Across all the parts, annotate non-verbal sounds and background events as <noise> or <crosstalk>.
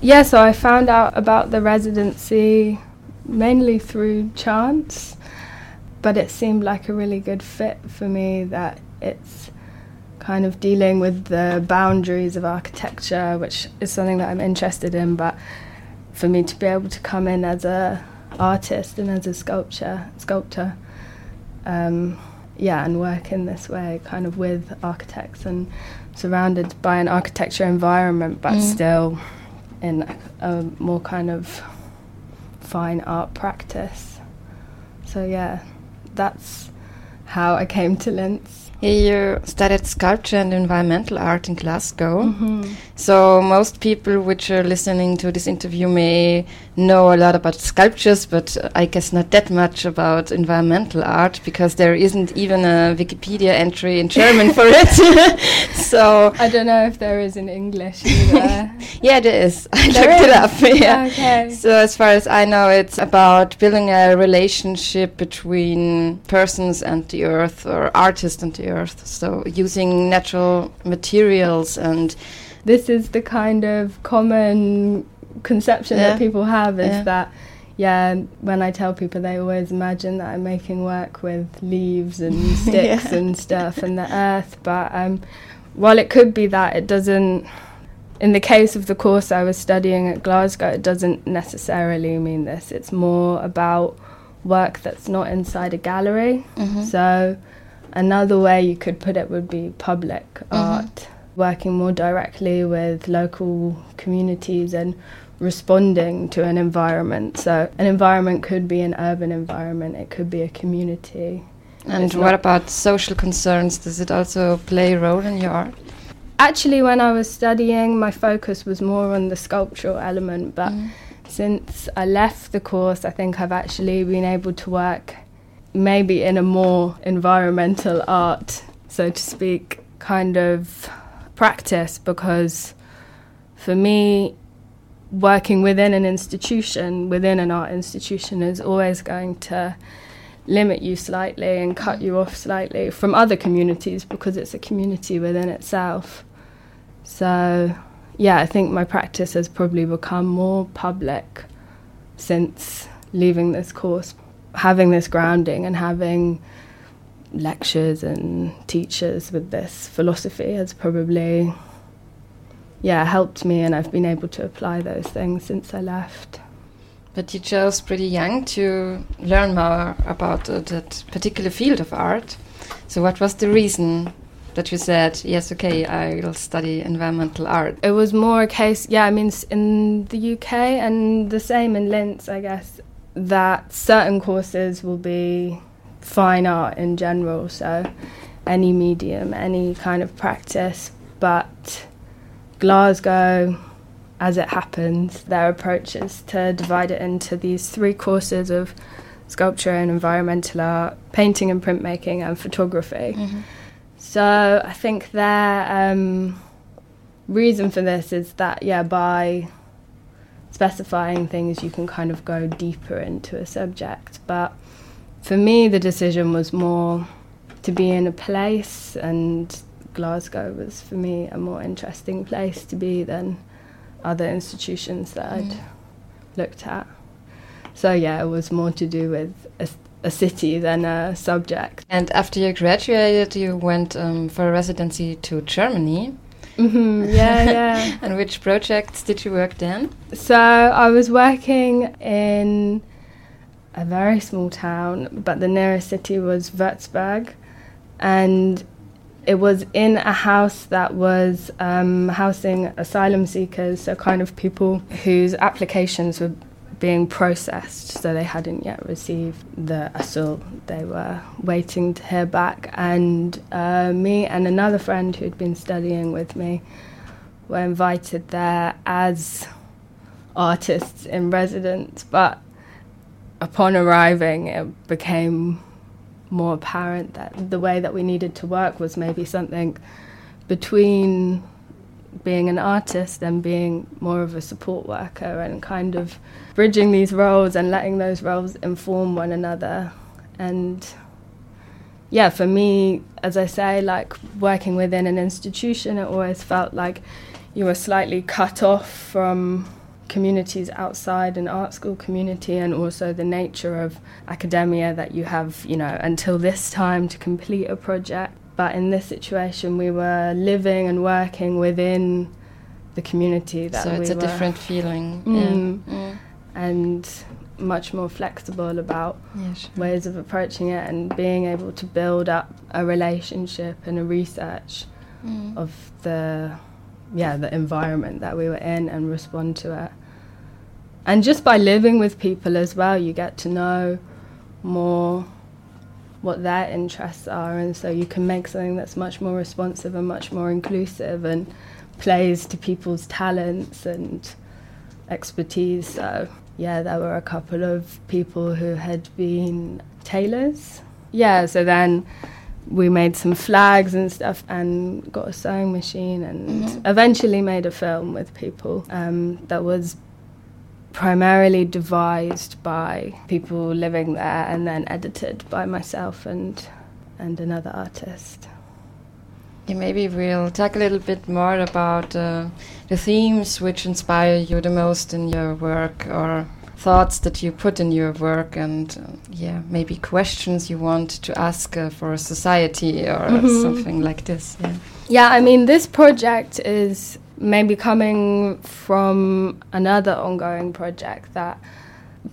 Yeah, so I found out about the residency mainly through chance, but it seemed like a really good fit for me that it's kind of dealing with the boundaries of architecture, which is something that I'm interested in, but for me to be able to come in as a artist and as a sculpture sculptor um, yeah and work in this way kind of with architects and surrounded by an architecture environment but mm. still in a more kind of fine art practice. So yeah, that's how I came to Linz. You studied sculpture and environmental art in Glasgow. Mm -hmm. So most people which are listening to this interview may know a lot about sculptures, but I guess not that much about environmental art because there isn't even a Wikipedia entry in German for it. <laughs> <laughs> so I don't know if there is in English either. <laughs> yeah, there is. I there looked is? it up. yeah. Okay. So as far as I know, it's about building a relationship between persons and the earth, or artists and the earth. So using natural materials and this is the kind of common conception yeah. that people have is yeah. that yeah, when I tell people, they always imagine that I'm making work with leaves and <laughs> sticks yeah. and stuff and the earth. But um, while it could be that, it doesn't. In the case of the course I was studying at Glasgow, it doesn't necessarily mean this. It's more about work that's not inside a gallery. Mm-hmm. So Another way you could put it would be public mm-hmm. art, working more directly with local communities and responding to an environment. So, an environment could be an urban environment, it could be a community. And what about social concerns? Does it also play a role in your art? Actually, when I was studying, my focus was more on the sculptural element, but mm. since I left the course, I think I've actually been able to work maybe in a more environmental art, so to speak, kind of practice because for me, working within an institution, within an art institution, is always going to limit you slightly and cut you off slightly from other communities because it's a community within itself. So, yeah, I think my practice has probably become more public since leaving this course having this grounding and having lectures and teachers with this philosophy has probably yeah helped me and I've been able to apply those things since I left. But you chose pretty young to learn more about uh, that particular field of art. So what was the reason that you said, yes, okay, I will study environmental art? It was more a case, yeah, I mean, in the UK and the same in Linz, I guess that certain courses will be fine art in general, so any medium, any kind of practice, but Glasgow, as it happens, their approach is to divide it into these three courses of sculpture and environmental art, painting and printmaking, and photography. Mm-hmm. So I think their um, reason for this is that, yeah, by specifying things, you can kind of go deeper into a subject. But for me, the decision was more to be in a place, and Glasgow was for me a more interesting place to be than other institutions that mm. I'd looked at. So, yeah, it was more to do with a, a city than a subject. And after you graduated, you went um, for a residency to Germany. Mm-hmm, <laughs> yeah, yeah. and which projects did you work then? So I was working in a very small town, but the nearest city was Würzburg, and it was in a house that was um, housing asylum seekers, so kind of people whose applications were being processed, so they hadn't yet received the assault. They were waiting to hear back, and uh, me and another friend who'd been studying with me were invited there as artists in residence. But upon arriving, it became more apparent that the way that we needed to work was maybe something between being an artist and being more of a support worker and kind of bridging these roles and letting those roles inform one another. And yeah, for me, as I say, like working within an institution, it always felt like you were slightly cut off from communities outside an art school community and also the nature of academia that you have, you know, until this time to complete a project. But in this situation, we were living and working within the community that so it's we a were, different feeling. Mm. Yeah. Mm. and much more flexible about Yeah, sure. ways of approaching it and being able to build up a relationship and a research Mm. of the yeah the environment that we were in and respond to it and just by living with people as well you get to know more what their interests are and so you can make something that's much more responsive and much more inclusive and plays to people's talents and expertise so yeah there were a couple of people who had been tailors yeah so then we made some flags and stuff and got a sewing machine and Mhm. eventually made a film with people um, that was primarily devised by people living there and then edited by myself and and another artist. Yeah, maybe we'll talk a little bit more about uh, the themes which inspire you the most in your work or thoughts that you put in your work and uh, yeah maybe questions you want to ask uh, for society or Mhm. something like this yeah Yeah, I mean, this project is maybe coming from another ongoing project that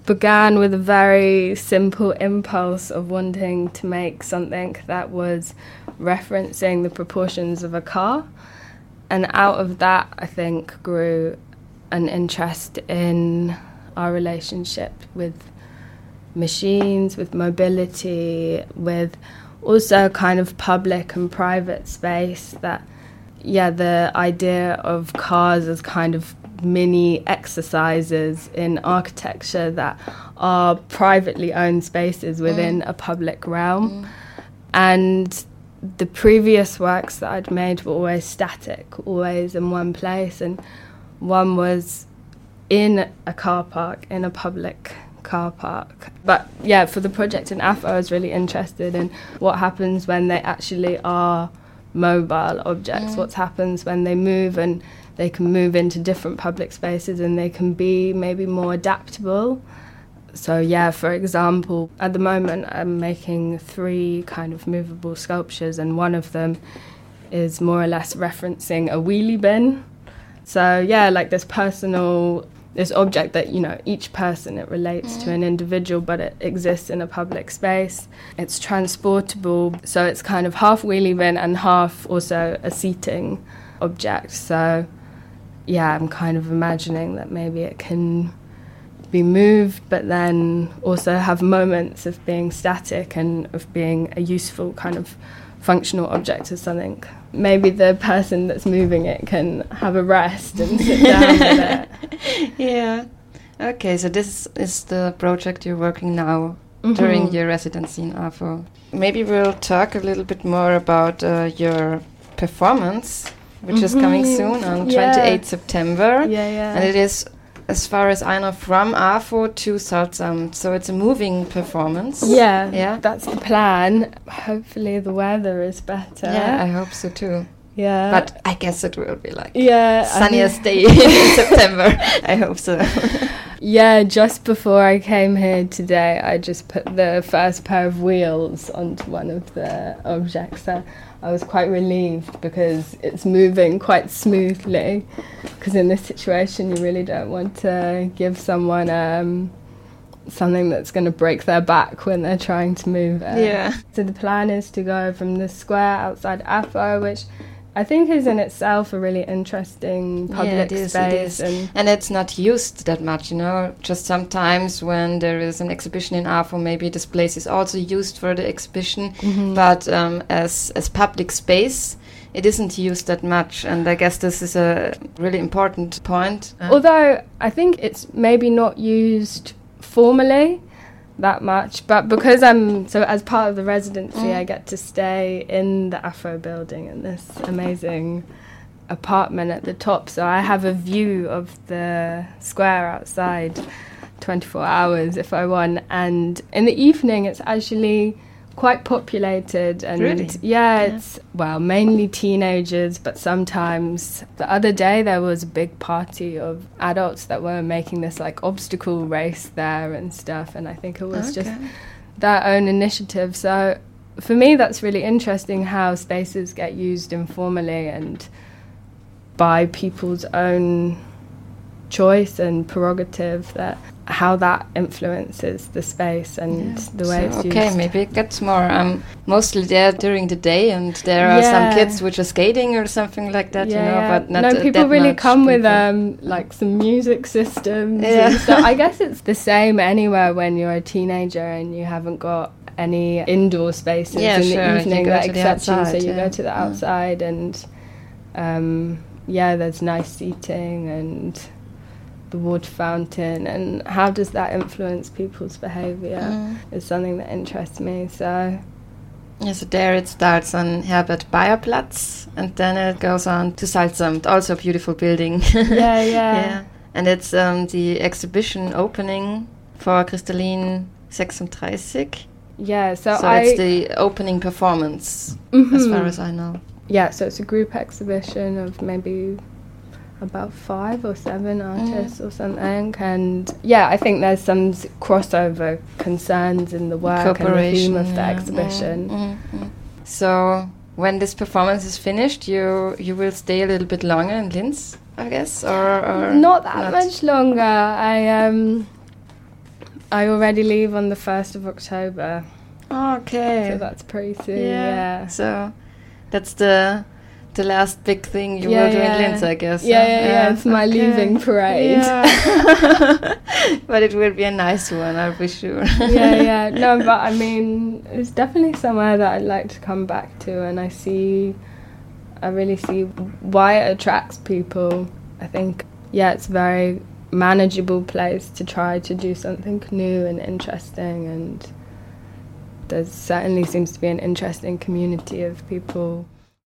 began with a very simple impulse of wanting to make something that was referencing the proportions of a car. And out of that, I think, grew an interest in our relationship with machines, with mobility, with also kind of public and private space that yeah the idea of cars as kind of mini exercises in architecture that are privately owned spaces within mm. a public realm. Mm. And the previous works that I'd made were always static, always in one place, and one was in a car park, in a public car park. But yeah, for the project in AFO, I was really interested in what happens when they actually are mobile objects, Mm. what happens when they move and they can move into different public spaces and they can be maybe more adaptable. So, yeah, for example, at the moment I'm making three kind of movable sculptures, and one of them is more or less referencing a wheelie bin. So, yeah, like this personal, this object that, you know, each person it relates to mm. an individual, but it exists in a public space. It's transportable, so it's kind of half wheelie bin and half also a seating object. So, yeah, I'm kind of imagining that maybe it can be moved, but then also have moments of being static and of being a useful kind of functional object or something. Maybe the person that's moving it can have a rest and sit down with it. <laughs> yeah okay so this is the project you're working now during Mhm. your residency in AFO. Maybe we'll talk a little bit more about uh, your performance, which is coming Mhm. soon on Yeah. 28 September. Yeah, yeah. And it is, as far as I know, from AFO to Salzamt. So it's a moving performance. yeah, Yeah. that's the plan. Hopefully the weather is better. Yeah, I hope so too. yeah. but I guess it will be like yeah, I sunniest day in <laughs> September. I hope so. <laughs> Yeah, just before I came here today, I just put the first pair of wheels onto one of the objects. So I was quite relieved because it's moving quite smoothly. Because in this situation, you really don't want to give someone um, something that's going to break their back when they're trying to move it. yeah. So the plan is to go from the square outside AFO, which I think is in itself a really interesting Yeah, public is, space. is. And And it's not used that much, you know. Just sometimes when there is an exhibition in AFO, maybe this place is also used for the exhibition, Mhm. but um, as as public space, it isn't used that much. And I guess this is a really important point. Uh, Although I think it's maybe not used formally that much, but because I'm so as part of the residency, Mm. I get to stay in the AFO building in this amazing apartment at the top. So I have a view of the square outside 24 hours if I want. And in the evening, it's actually quite populated and Really? yeah, Yeah. it's well mainly teenagers but sometimes the other day there was a big party of adults that were making this like obstacle race there and stuff and i think it was just their own initiative so for me that's really interesting how spaces get used informally and by people's own choice and prerogative that how that influences the space and Yeah. the way So, it's okay, maybe it gets more. I'm mostly there during the day, and there are some kids which are skating or something like that, you know. But not no, people really come with um like some music systems. Yeah. And stuff. I <laughs> guess it's the same anywhere when you're a teenager and you haven't got any indoor spaces Yeah, in sure, the evening that to the accept you. So you yeah. go to the Yeah. outside and um, yeah, there's nice seating and the water fountain and how does that influence people's behaviour Mm. is something that interests me. So Yeah, so there it starts on Herbert Bayerplatz, and then it goes on to Salzamt, also a beautiful building. <laughs> yeah, <laughs> yeah. yeah. And it's um, the exhibition opening for Kristallin 36. Yeah, so, So, I it's the opening performance, as far Mhm. as I know. Yeah, so it's a group exhibition of maybe about five or seven artists or something. And yeah, I think there's some s- crossover concerns in the work and the theme of the yeah. exhibition. Mm, mm, mm. So when this performance is finished, you you will stay a little bit longer in Linz, I guess, or, or Not that much longer. I um, I already leave on the first of October, Okay. so that's pretty soon. yeah. Yeah. So that's the the last big thing you Yeah, will do yeah. in Linz, I guess. Yeah, huh? yeah, yeah, it's my leaving parade. Yeah. <laughs> but it will be a nice one, I'll be sure. yeah, yeah. <laughs> No, but I mean, it's definitely somewhere that I'd like to come back to, and I see, I really see why it attracts people. I think, yeah, it's a very manageable place to try to do something new and interesting, and there certainly seems to be an interesting community of people